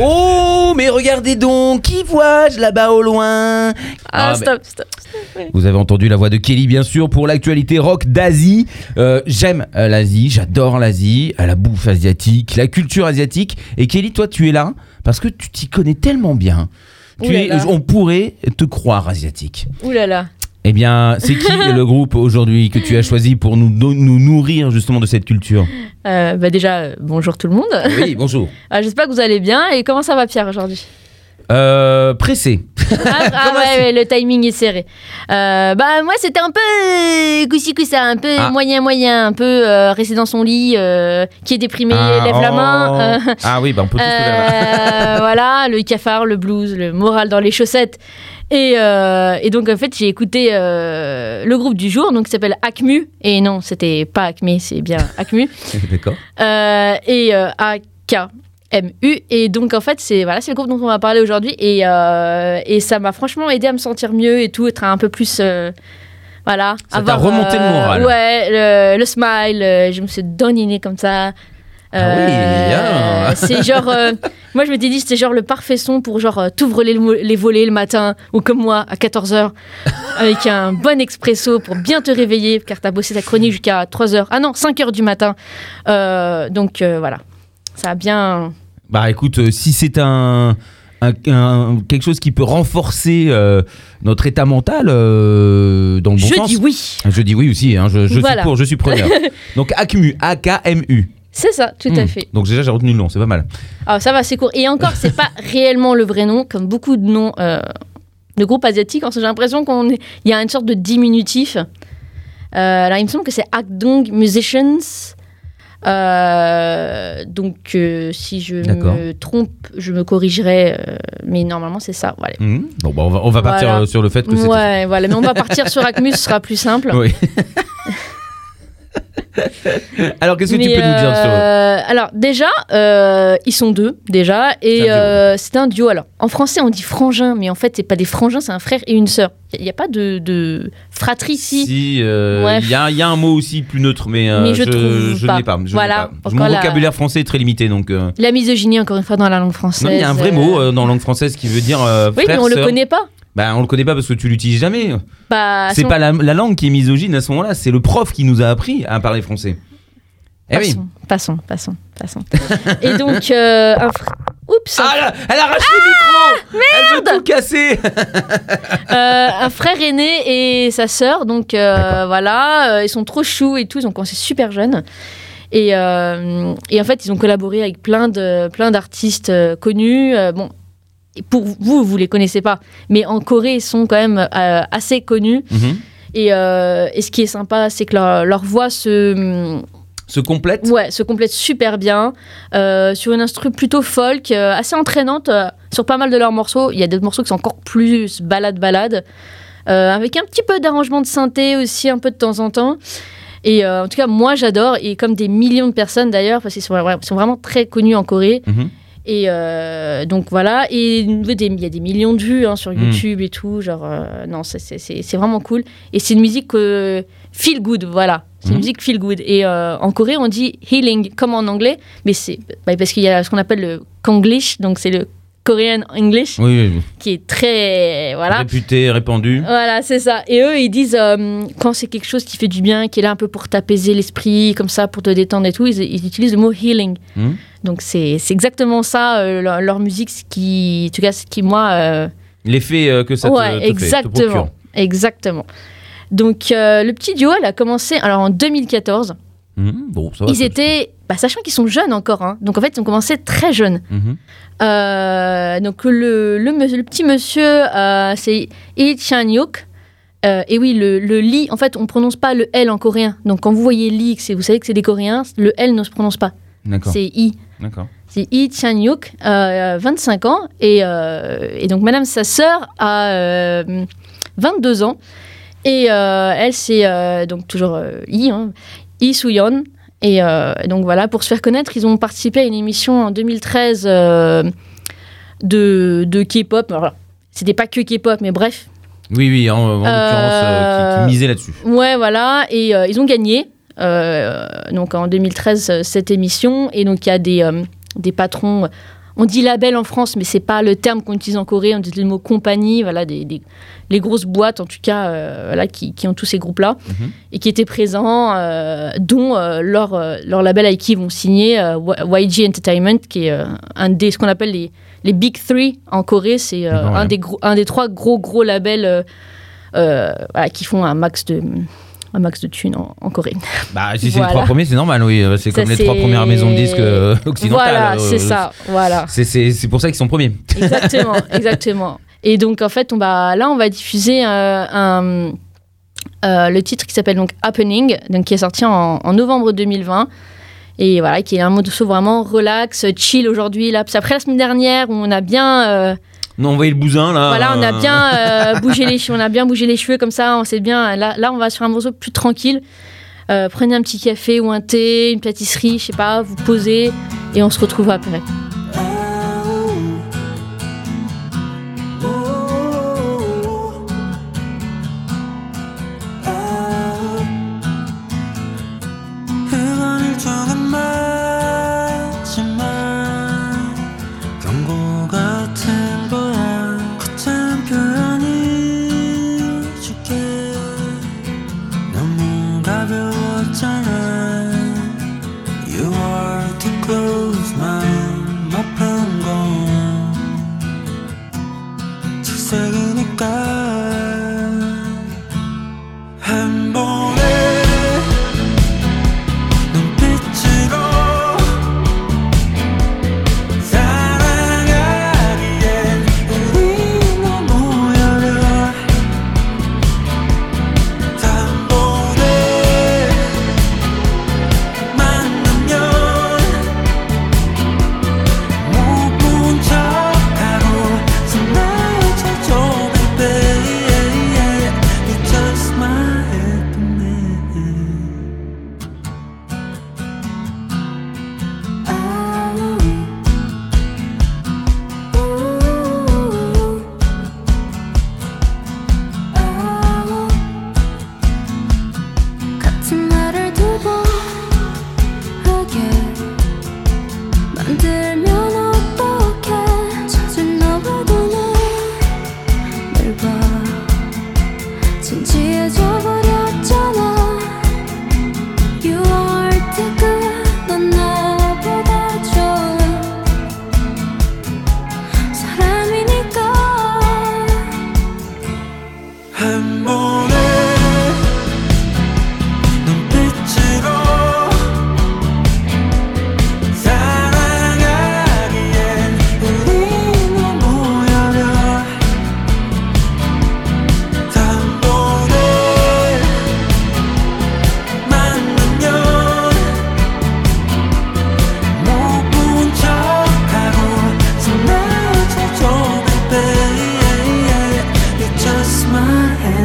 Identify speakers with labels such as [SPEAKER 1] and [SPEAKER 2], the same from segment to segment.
[SPEAKER 1] Oh, mais regardez donc, qui vois-je là-bas au loin
[SPEAKER 2] Ah,
[SPEAKER 1] Ah,
[SPEAKER 2] stop, stop.
[SPEAKER 1] Vous avez entendu la voix de Kelly, bien sûr, pour l'actualité rock d'Asie. Euh, J'aime euh, l'Asie, j'adore l'Asie, euh, la bouffe asiatique, la culture asiatique. Et Kelly, toi, tu es là parce que tu t'y connais tellement bien. Tu es, on pourrait te croire asiatique.
[SPEAKER 2] Ouh là là.
[SPEAKER 1] Eh bien, c'est qui le groupe aujourd'hui que tu as choisi pour nous, nous nourrir justement de cette culture
[SPEAKER 2] Euh, bah déjà, euh, bonjour tout le monde.
[SPEAKER 1] Oui, bonjour.
[SPEAKER 2] Ah, J'espère que vous allez bien. Et comment ça va Pierre aujourd'hui?
[SPEAKER 1] Euh, pressé.
[SPEAKER 2] Ah, ah ouais, le timing est serré. Euh, bah moi c'était un peu coussi coussa, un peu
[SPEAKER 1] Ah.
[SPEAKER 2] moyen moyen, un peu euh, resté dans son lit, qui est déprimé,
[SPEAKER 1] Ah,
[SPEAKER 2] lève la
[SPEAKER 1] oh.
[SPEAKER 2] main. euh,
[SPEAKER 1] Ah oui, bah on peut tous
[SPEAKER 2] voilà, le cafard, le blues, le moral dans les chaussettes. Et, euh, et donc en fait j'ai écouté euh, le groupe du jour, donc qui s'appelle Acmu. Et non, c'était pas Acme, c'est bien Acmu.
[SPEAKER 1] D'accord.
[SPEAKER 2] Euh, et euh, A-K-M-U. Et donc, en fait, c'est voilà, le groupe dont on va parler aujourd'hui. Et, et ça m'a franchement aidé à me sentir mieux et tout, être un peu plus. voilà.
[SPEAKER 1] Ça t'a remonté le moral.
[SPEAKER 2] Ouais, le, le smile, je me suis doniné comme ça.
[SPEAKER 1] Ah oui,
[SPEAKER 2] Euh,
[SPEAKER 1] bien.
[SPEAKER 2] c'est genre. euh, moi, je m'étais dit, c'était genre le parfait son pour genre euh, t'ouvres les, les volets le matin ou comme moi à 14h avec un bon expresso pour bien te réveiller car t'as bossé ta chronique jusqu'à 3h. Ah non, 5h du matin. Euh, donc euh, voilà. Ça a bien.
[SPEAKER 1] Bah écoute, euh, si c'est un, un- un- quelque chose qui peut renforcer euh, notre état mental euh, dans le bon
[SPEAKER 2] je
[SPEAKER 1] sens.
[SPEAKER 2] dis oui.
[SPEAKER 1] Je dis oui aussi, hein, je, je
[SPEAKER 2] Voilà.
[SPEAKER 1] suis pour, je suis preneur. Donc ACMU, A-K-M-U.
[SPEAKER 2] C'est ça, tout à
[SPEAKER 1] Hmm.
[SPEAKER 2] fait.
[SPEAKER 1] Donc déjà j'ai retenu le nom, c'est pas mal.
[SPEAKER 2] Alors ça va, c'est court. Et encore, c'est pas réellement le vrai nom, comme beaucoup de noms euh, de groupes asiatiques. J'ai l'impression qu'on est- il y a une sorte de diminutif. Euh, alors il me semble que c'est Akdong Musicians. Euh, donc euh, si je me trompe, je me corrigerai. euh, mais normalement c'est ça. Voilà.
[SPEAKER 1] Mhm. Bon bah on va, on va partir
[SPEAKER 2] Voilà.
[SPEAKER 1] sur le fait que c'est...
[SPEAKER 2] Ouais, voilà. Mais on va partir sur Acmus, ce sera plus simple.
[SPEAKER 1] Oui. Alors qu'est-ce que tu peux nous dire sur eux
[SPEAKER 2] euh, Alors déjà, euh, ils sont deux déjà et
[SPEAKER 1] C'est un duo.
[SPEAKER 2] euh, c'est un duo. Alors en français on dit frangin, mais en fait c'est pas des frangins, c'est un frère et une sœur. Il n'y a pas de, de fratrie ici.
[SPEAKER 1] Si, euh,
[SPEAKER 2] Ouais.
[SPEAKER 1] il y, a, il y a un mot aussi plus neutre, mais, euh,
[SPEAKER 2] Mais je
[SPEAKER 1] ne l'ai pas. je
[SPEAKER 2] Voilà,
[SPEAKER 1] pas. Mon
[SPEAKER 2] la-
[SPEAKER 1] vocabulaire français est très limité, donc... euh,
[SPEAKER 2] La misogynie encore une fois dans la langue française.
[SPEAKER 1] Non, il y a un vrai mot dans la langue française qui veut dire euh,
[SPEAKER 2] Oui, mais
[SPEAKER 1] frère,
[SPEAKER 2] on le
[SPEAKER 1] sœur.
[SPEAKER 2] connaît pas.
[SPEAKER 1] Bah, on le connaît pas parce que tu l'utilises jamais.
[SPEAKER 2] Bah,
[SPEAKER 1] C'est pas la, la langue qui est misogyne à ce moment-là, c'est le prof qui nous a appris à parler français. Eh oui.
[SPEAKER 2] Passons, passons, passons, passons. et donc euh, un fr- Oups.
[SPEAKER 1] Ah elle arrache le micro Elle veut tout casser
[SPEAKER 2] Euh, un frère aîné et sa sœur. Donc euh, voilà, ils sont trop choux et tout. Ils ont commencé super jeunes. Et, et en fait, ils ont collaboré avec plein de plein d'artistes connus. Bon, pour vous, vous les connaissez pas, mais en Corée, ils sont quand même euh, assez connus.
[SPEAKER 1] Mhm.
[SPEAKER 2] Et, euh, et ce qui est sympa, c'est que leur, leur voix se
[SPEAKER 1] Se complète
[SPEAKER 2] Ouais, se complète super bien. euh, sur une instru plutôt folk, assez entraînante sur pas mal de leurs morceaux. Il y a d'autres morceaux qui sont encore plus balade-balade. avec un petit peu d'arrangement de synthé aussi, un peu de temps en temps. Et euh, en tout cas, moi j'adore, et comme des millions de personnes d'ailleurs, parce qu'ils sont, ils sont vraiment très connus en Corée.
[SPEAKER 1] Mhm.
[SPEAKER 2] Et euh, donc voilà, et il y a des- millions de vues hein, sur
[SPEAKER 1] Mm.
[SPEAKER 2] YouTube et tout. Genre, euh, non, c'est- vraiment cool. Et c'est une musique euh, feel good, voilà. C'est une
[SPEAKER 1] Mhm.
[SPEAKER 2] musique feel good. Et euh, en Corée, on dit healing, comme en anglais, mais c'est bah, parce qu'il y a ce qu'on appelle le Konglish, donc c'est le Korean English,
[SPEAKER 1] Oui,
[SPEAKER 2] qui est très. Voilà.
[SPEAKER 1] Réputé, répandu.
[SPEAKER 2] Voilà, c'est ça. Et eux, ils disent euh, quand c'est quelque chose qui fait du bien, qui est là un peu pour t'apaiser l'esprit, comme ça, pour te détendre et tout, ils, ils utilisent le mot healing.
[SPEAKER 1] Mhm.
[SPEAKER 2] Donc c'est exactement ça, euh, leur, leur musique, ce qui, en tout cas, ce qui moi. euh,
[SPEAKER 1] L'effet que ça te,
[SPEAKER 2] ouais,
[SPEAKER 1] te fait, te
[SPEAKER 2] exactement.
[SPEAKER 1] procure.
[SPEAKER 2] exactement. Donc le petit duo, elle a commencé alors en 2014.
[SPEAKER 1] Mhm. Bon, ça va.
[SPEAKER 2] Ils
[SPEAKER 1] ça-
[SPEAKER 2] étaient, bah, sachant qu'ils sont jeunes encore, hein. donc en fait ils ont commencé très jeunes.
[SPEAKER 1] Mhm.
[SPEAKER 2] Euh, donc le, le, me- le petit monsieur, euh, c'est Lee Chan-hyuk. Euh, et oui, le, le Lee, en fait, on prononce pas le L en coréen. Donc quand vous voyez c'est- vous savez que c'est des Coréens, le L ne se prononce pas. C'est I.
[SPEAKER 1] D'accord.
[SPEAKER 2] C'est Lee Chan-hyuk, euh, 25 ans. Et, euh, et donc madame, sa sœur, a euh, 22 ans. Et elle, c'est donc toujours hein, Lee Soo-yeon. Et euh, donc voilà, pour se faire connaître, ils ont participé à une émission en 2013 euh, de, de K-pop. Alors, C'était pas que K-pop, mais bref.
[SPEAKER 1] Oui, oui, en, en l'occurrence, euh, qui, qui misait là-dessus.
[SPEAKER 2] Ouais, voilà. Et ils ont gagné. donc en 2013, euh, cette émission. Et donc il y a des, des patrons. On dit label en France, mais c'est pas le terme qu'on utilise en Corée. On dit le mot compagnie. Voilà, des, des- les grosses boîtes, en tout cas, euh, voilà, qui, qui ont tous ces groupes-là
[SPEAKER 1] Mhm.
[SPEAKER 2] et qui étaient présents, euh, dont euh, leur, leur label avec qui ils vont signer YG Entertainment, qui est un des ce qu'on appelle les, les Big Three en Corée. C'est
[SPEAKER 1] ouais.
[SPEAKER 2] un, des gros, un des trois gros gros labels voilà, qui font un max de un max de thunes en, en Corée.
[SPEAKER 1] Bah, si c'est
[SPEAKER 2] Voilà.
[SPEAKER 1] les trois premiers, c'est normal, oui. euh, C'est
[SPEAKER 2] Ça,
[SPEAKER 1] comme les trois premières maisons de disques euh, occidentales.
[SPEAKER 2] Voilà,
[SPEAKER 1] euh,
[SPEAKER 2] c'est ça, voilà.
[SPEAKER 1] C'est- pour ça qu'ils sont premiers.
[SPEAKER 2] Exactement, exactement. Et donc en fait, on va, là, on va diffuser un, le titre qui s'appelle donc Happening, donc qui est sorti en, en novembre 2020. Et voilà, qui est un morceau vraiment relax, chill aujourd'hui. Là, après la semaine dernière où on a bien, euh,
[SPEAKER 1] Non, on voyait le bousin là.
[SPEAKER 2] voilà, on a
[SPEAKER 1] euh,
[SPEAKER 2] bien euh, bougé les cheveux, on a bien bougé les cheveux comme ça. On sait bien. Là, là, on va sur un morceau plus tranquille. Euh, prenez un petit café ou un thé, une pâtisserie, je sais pas, vous posez et on se retrouve après.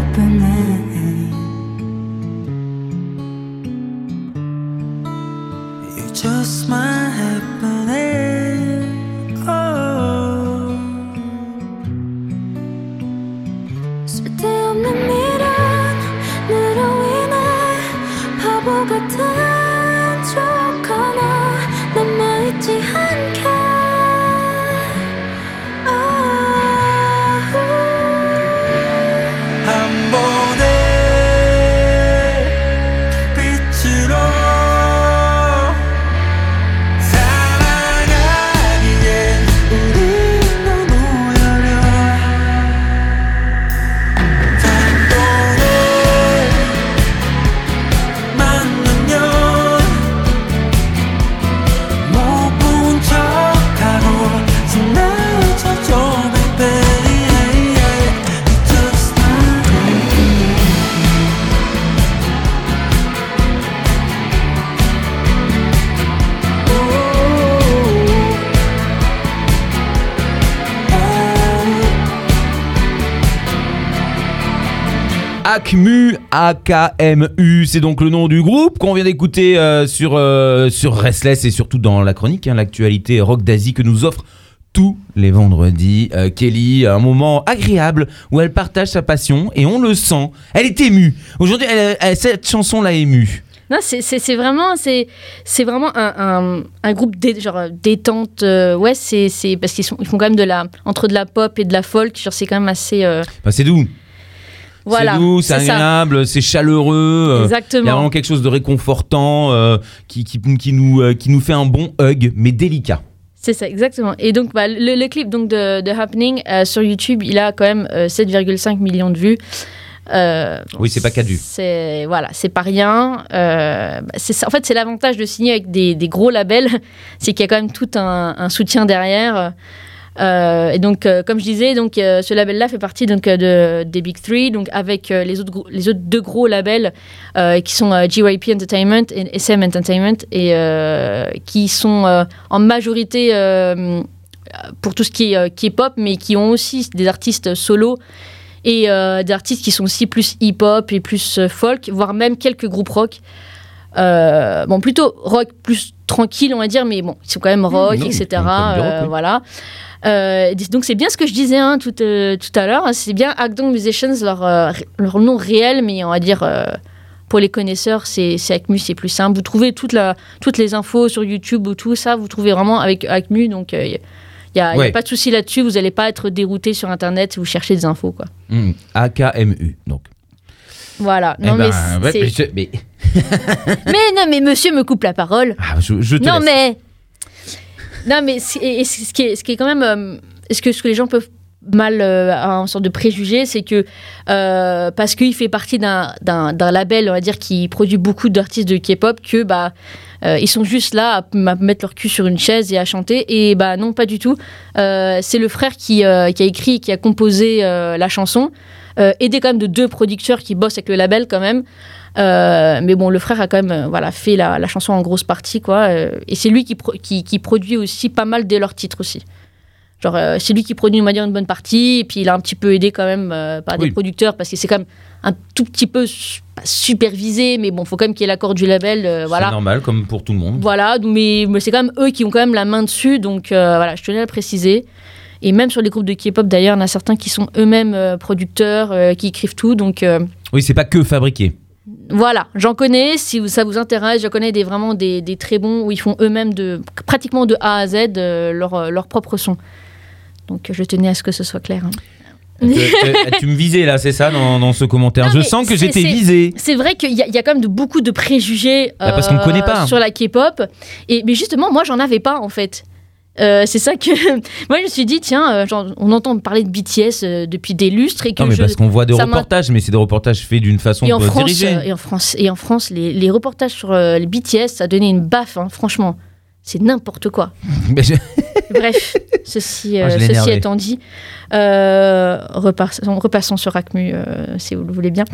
[SPEAKER 3] open
[SPEAKER 1] AKMU, AKMU, c'est donc le nom du groupe qu'on vient d'écouter euh, sur, euh, sur Restless et surtout dans la chronique, hein, l'actualité rock d'Asie que nous offre tous les vendredis. Euh, Kelly, un moment agréable où elle partage sa passion et on le sent. Elle est émue. Aujourd'hui, elle- elle- cette chanson l'a émue.
[SPEAKER 2] Non, c'est- vraiment, c'est c'est vraiment un, un, un groupe dé, genre, euh, détente. euh, ouais, c'est c'est- parce qu'ils sont- ils font quand même de la entre de la pop et de la folk. Genre, c'est quand même assez. euh,
[SPEAKER 1] Enfin, c'est doux.
[SPEAKER 2] Voilà.
[SPEAKER 1] c'est doux, c'est agréable, c'est chaleureux. euh, Il y a
[SPEAKER 2] Exactement.
[SPEAKER 1] vraiment quelque chose de réconfortant euh, qui, qui, qui nous, euh, qui nous fait un bon hug, mais délicat.
[SPEAKER 2] C'est ça, exactement. Et donc, bah, le, le clip donc, de, de Happening euh, sur YouTube, il a quand même euh, 7,5 millions de vues.
[SPEAKER 1] Oui, c'est pas vues.
[SPEAKER 2] C'est voilà, c'est pas rien. Bah, c'est en fait, c'est l'avantage de signer avec des, des gros labels, c'est qu'il y a quand même tout un, un soutien derrière. Euh, et donc, euh, comme je disais, donc euh, ce label-là fait partie donc de des Big Three, donc avec les autres les autres deux gros labels qui sont GYP Entertainment et SM Entertainment et qui sont en majorité pour tout ce qui est, euh, qui est pop, mais qui ont aussi des artistes solo et des artistes qui sont aussi plus hip-hop et plus folk, voire même quelques groupes rock. Bon, plutôt rock plus tranquille, on va dire, mais bon, ils sont quand même rock,
[SPEAKER 1] non,
[SPEAKER 2] etc.
[SPEAKER 1] rock,
[SPEAKER 2] euh. Voilà. Euh, donc c'est bien ce que je disais hein, tout, euh, tout à l'heure, hein, c'est bien Agdong Musicians, leur, euh, leur nom réel, mais on va dire pour les connaisseurs, c'est Acmu, c'est plus simple. Vous trouvez toute la, toutes les infos sur YouTube ou tout ça, vous trouvez vraiment avec Acmu, donc il n'y a, pas de souci là-dessus, vous n'allez pas être dérouté sur Internet si vous cherchez des infos. Quoi.
[SPEAKER 1] Hmm, AKMU, donc.
[SPEAKER 2] Voilà.
[SPEAKER 1] Eh
[SPEAKER 2] Non,
[SPEAKER 1] ben,
[SPEAKER 2] mais,
[SPEAKER 1] ouais, mais- mais
[SPEAKER 2] non, mais monsieur me coupe la parole.
[SPEAKER 1] ah, je, je te
[SPEAKER 2] Non,
[SPEAKER 1] laisse.
[SPEAKER 2] mais. Non, mais et ce qui est, ce qui est quand même. euh, ce, que, ce que les gens peuvent mal euh, une sorte de préjugé, c'est que euh, parce qu'il fait partie d'un- label, on va dire, qui produit beaucoup d'artistes de K-pop, que bah. euh, ils sont juste là à, mettre leur cul sur une chaise et à chanter. Et bah non, pas du tout. C'est le frère qui, qui a écrit qui a composé la chanson, aidé quand même de deux producteurs qui bossent avec le label quand même. Euh, mais bon, le frère a quand même euh, voilà, fait la, la chanson en grosse partie, quoi. euh, et c'est lui qui, pro- qui, qui produit aussi pas mal de leurs titres aussi. Genre, euh, c'est lui qui produit, on va dire, une bonne partie. Et puis, il a un petit peu aidé quand même euh, par
[SPEAKER 1] Oui.
[SPEAKER 2] des producteurs parce que c'est quand même un tout petit peu pas supervisé, mais bon, faut quand même qu'il y ait l'accord du label. euh,
[SPEAKER 1] C'est normal, comme pour tout le monde.
[SPEAKER 2] Voilà, mais, mais c'est quand même eux qui ont quand même la main dessus, donc voilà, je tenais à le préciser. Et même sur les groupes de K-pop, d'ailleurs, il y en a certains qui sont eux-mêmes producteurs, qui écrivent tout, donc
[SPEAKER 1] Oui, c'est pas que fabriqué.
[SPEAKER 2] Voilà, j'en connais, si ça vous intéresse, j'en connais des, vraiment des, des très bons où ils font eux-mêmes de, pratiquement de A à Z euh, leur, euh, leur propre son. Donc euh, je tenais à ce que ce soit clair. hein.
[SPEAKER 1] Tu, me visais là, c'est ça, dans, dans ce commentaire.
[SPEAKER 2] Non,
[SPEAKER 1] je sens que j'étais
[SPEAKER 2] c'est-
[SPEAKER 1] visé.
[SPEAKER 2] C'est vrai qu'il y, a- il y a quand même de, beaucoup de préjugés
[SPEAKER 1] Bah, parce qu'on ne connaît pas.
[SPEAKER 2] sur la K-pop. Et mais justement, moi, j'en avais pas en fait. Euh, c'est ça que moi je me suis dit tiens euh, genre, on entend parler de BTS euh, depuis des lustres et que
[SPEAKER 1] Non, mais
[SPEAKER 2] je-
[SPEAKER 1] parce qu'on voit des
[SPEAKER 2] ça
[SPEAKER 1] reportages, mais c'est des reportages faits d'une façon
[SPEAKER 2] et en France
[SPEAKER 1] dirigée.
[SPEAKER 2] et en France et en France les, les reportages sur les BTS ça a donné une baffe hein, franchement. C'est n'importe quoi.
[SPEAKER 1] Je-
[SPEAKER 2] bref ceci,
[SPEAKER 1] Ah,
[SPEAKER 2] ceci étant dit repassons, repassons sur Acmu si vous le voulez bien.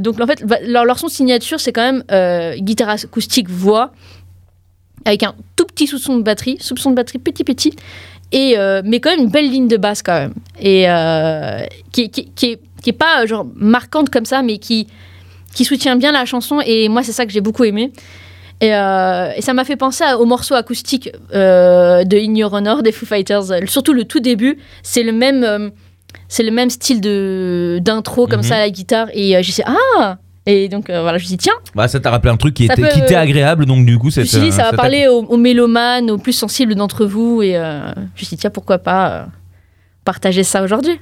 [SPEAKER 2] Donc en fait leur, leur son signature c'est quand même guitare acoustique voix avec un tout petit soupçon de batterie soupçon de batterie petit petit et euh, mais quand même une belle ligne de basse quand même. Et euh, qui, qui, qui est, qui est pas euh, genre marquante comme ça mais qui qui soutient bien la chanson et moi c'est ça que j'ai beaucoup aimé. Et, euh, et ça m'a fait penser au morceau acoustique de In Your Honor des Foo Fighters. Surtout le tout début c'est le même c'est le même style de d'intro comme
[SPEAKER 1] Mhm.
[SPEAKER 2] ça à la guitare et euh, j'ai dit ah et donc euh, voilà je me dis tiens
[SPEAKER 1] Bah, ça t'a rappelé un truc qui
[SPEAKER 2] Ça
[SPEAKER 1] était,
[SPEAKER 2] peut-
[SPEAKER 1] qui était agréable, donc du coup,
[SPEAKER 2] je me
[SPEAKER 1] c'est.
[SPEAKER 2] suis dit, ça va parler aux, aux mélomanes, aux plus sensibles d'entre vous. Et euh, je me suis dit, tiens, pourquoi pas euh, partager ça aujourd'hui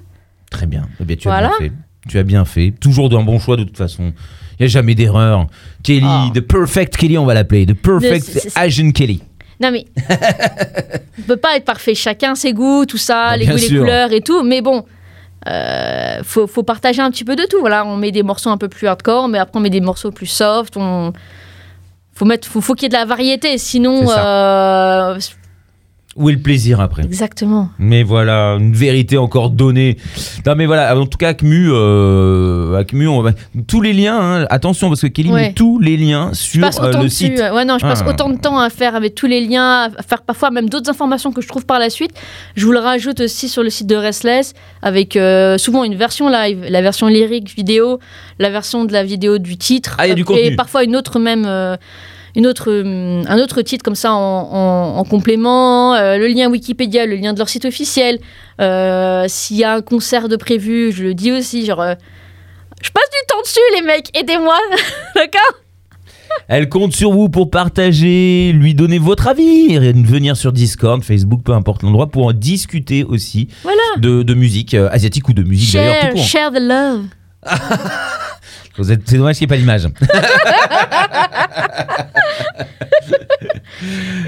[SPEAKER 1] Très bien. Eh bien, tu as bien fait. Tu as bien fait. Toujours d'un bon choix de toute façon. Il n'y a jamais d'erreur. Kelly,
[SPEAKER 2] Ah.
[SPEAKER 1] The Perfect Kelly, on va l'appeler. The Perfect
[SPEAKER 2] c'est- c'est-
[SPEAKER 1] Asian Kelly.
[SPEAKER 2] Non, mais on peut pas être parfait. Chacun ses goûts, tout ça,
[SPEAKER 1] Bah,
[SPEAKER 2] les
[SPEAKER 1] bien
[SPEAKER 2] goûts, les couleurs et tout. Mais bon, euh, faut, faut partager un petit peu de tout. Voilà, on met des morceaux un peu plus hardcore, mais après on met des morceaux plus soft. On faut mettre, faut, faut qu'il y ait de la variété. Sinon, euh,
[SPEAKER 1] Où est le plaisir après
[SPEAKER 2] Exactement.
[SPEAKER 1] Mais voilà, une vérité encore donnée. Non mais voilà, en tout cas, Acmu, euh, Acmu on va... tous les liens, hein, attention parce que Kelly
[SPEAKER 2] Ouais.
[SPEAKER 1] met tous les liens sur euh, le
[SPEAKER 2] dessus.
[SPEAKER 1] site.
[SPEAKER 2] euh, Ouais, non, je passe
[SPEAKER 1] Ah.
[SPEAKER 2] autant de temps à faire avec tous les liens, à faire parfois même d'autres informations que je trouve par la suite. Je vous le rajoute aussi sur le site de Restless avec euh, souvent une version live, la version lyrique vidéo, la version de la vidéo du titre.
[SPEAKER 1] Ah, il y a du
[SPEAKER 2] et parfois une autre même. Une autre, hum, un autre titre comme ça en, en- en complément, euh, le lien Wikipédia, le lien de leur site officiel. Euh, S'il y a un concert de prévu, je le dis aussi. Genre, euh, je passe du temps dessus, les mecs, aidez-moi, d'accord?
[SPEAKER 1] Elle compte sur vous pour partager, lui donner votre avis, et venir sur Discord, Facebook, peu importe l'endroit, pour en discuter aussi
[SPEAKER 2] Voilà.
[SPEAKER 1] de, de musique asiatique ou de musique d'ailleurs
[SPEAKER 2] share the love.
[SPEAKER 1] C'est dommage qu'il n'y ait pas l'image.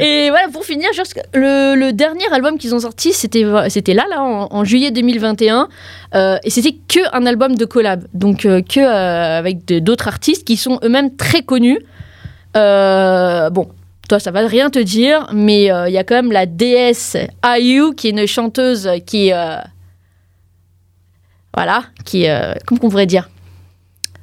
[SPEAKER 2] Et voilà, pour finir, le, dernier album qu'ils ont sorti, c'était là, là, en, en juillet 2021. euh, et c'était que un album de collab. Donc, euh, que euh, avec d'autres artistes qui sont eux-mêmes très connus. Euh, bon, toi, ça va rien te dire, mais euh, il y a quand même la déesse IU, qui est une chanteuse qui. voilà, qui. comment qu'on pourrait dire?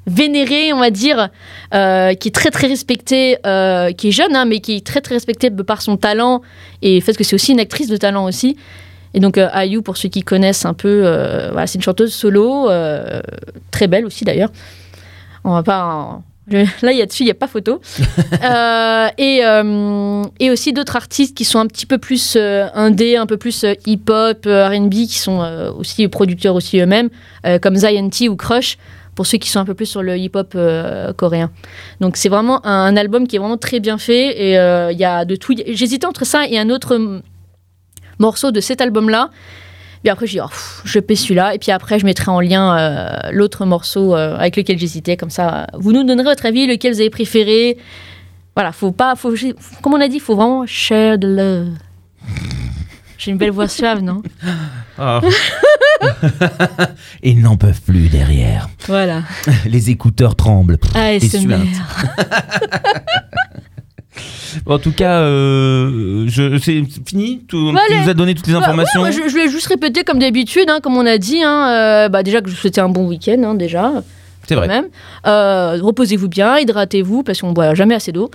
[SPEAKER 2] Vénérée, on va dire, euh, qui est très très respectée, euh, qui est jeune, hein, mais qui est très très respectée par son talent et fait que c'est aussi une actrice de talent aussi. Et donc euh, IU, pour ceux qui connaissent un peu, euh, voilà, c'est une chanteuse solo, très belle aussi d'ailleurs. On va pas. en- Là, il y a dessus, il n'y a pas photo. Et, et aussi d'autres artistes qui sont un petit peu plus indé, un peu plus hip-hop, RB, qui sont aussi producteurs aussi eux-mêmes, comme Zion T ou Crush, pour ceux qui sont un peu plus sur le hip-hop euh, coréen. Donc c'est vraiment un, un album qui est vraiment très bien fait et euh, il y a de tout. J'hésitais entre ça et un autre mm, morceau de cet album-là. Puis après, oh, pff, je paie celui-là. Et puis après, je mettrai en lien euh, l'autre morceau euh, avec lequel j'hésitais. Comme ça, vous nous donnerez votre avis, lequel vous avez préféré. Voilà, faut pas. Faut, comme on a dit, il faut vraiment share the love. J'ai une belle voix suave, non?
[SPEAKER 1] Ah. Ils n'en peuvent plus derrière.
[SPEAKER 2] Voilà.
[SPEAKER 1] Les écouteurs tremblent. Et
[SPEAKER 2] ASMR.
[SPEAKER 1] suinte. En tout cas, euh, c'est fini tout,
[SPEAKER 2] Bah,
[SPEAKER 1] Tu nous as donné toutes les
[SPEAKER 2] Bah,
[SPEAKER 1] informations
[SPEAKER 2] ouais, moi, je, je vais juste répéter comme d'habitude, hein, comme on a dit. hein, euh, bah, déjà que je vous souhaitais un bon week-end, hein, déjà.
[SPEAKER 1] C'est vrai.
[SPEAKER 2] même. Euh, Reposez-vous bien, hydratez-vous, parce qu'on ne boit jamais assez d'eau.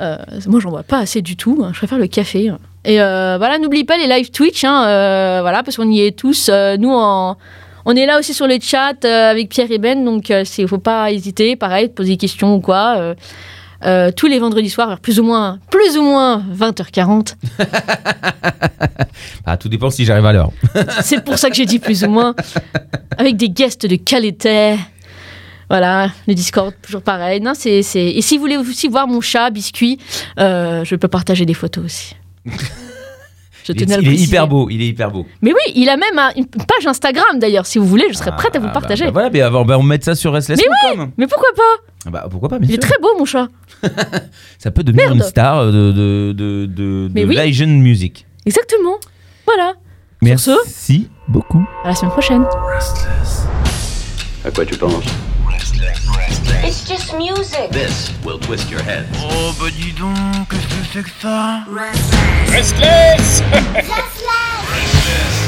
[SPEAKER 2] Euh, moi, j'en bois pas assez du tout. hein, Je préfère le café. Et euh, voilà, n'oubliez pas les live Twitch, hein, euh, voilà, parce qu'on y est tous. Euh, nous, en- on est là aussi sur les chats euh, avec Pierre et Ben, donc il ne faut pas hésiter, pareil, de poser des questions ou quoi. euh, tous les vendredis soirs, vers plus ou moins, plus ou moins 20h40.
[SPEAKER 1] Ah, tout dépend si j'arrive à l'heure.
[SPEAKER 2] C'est pour ça que j'ai dit plus ou moins. Avec des guests de qualité. Voilà, le Discord, toujours pareil. Non, c'est... Et si vous voulez aussi voir mon chat, Biscuit, euh, je peux partager des photos aussi. Je
[SPEAKER 1] Il est,
[SPEAKER 2] tenais à le
[SPEAKER 1] il est hyper beau, il est hyper beau.
[SPEAKER 2] Mais oui, il a même un- une page Instagram d'ailleurs. Si vous voulez, je serais prête à vous
[SPEAKER 1] Ah,
[SPEAKER 2] partager.
[SPEAKER 1] Bah, bah voilà, mais avant, bah, on met ça sur restless.com.
[SPEAKER 2] Mais pourquoi pas?
[SPEAKER 1] Bah, pourquoi pas, bien
[SPEAKER 2] Il est très beau, mon chat.
[SPEAKER 1] Ça peut devenir
[SPEAKER 2] Merde.
[SPEAKER 1] une star de, de, de, de,
[SPEAKER 2] Mais
[SPEAKER 1] de
[SPEAKER 2] oui.
[SPEAKER 1] music.
[SPEAKER 2] Exactement. Voilà.
[SPEAKER 1] Merci
[SPEAKER 2] ce
[SPEAKER 1] beaucoup.
[SPEAKER 2] À la semaine prochaine.
[SPEAKER 4] À quoi tu penses?
[SPEAKER 5] It's just music.
[SPEAKER 4] This will twist your head.
[SPEAKER 6] Oh bah dis donc, qu'est-ce que c'est que ça?
[SPEAKER 7] Restless
[SPEAKER 8] Restless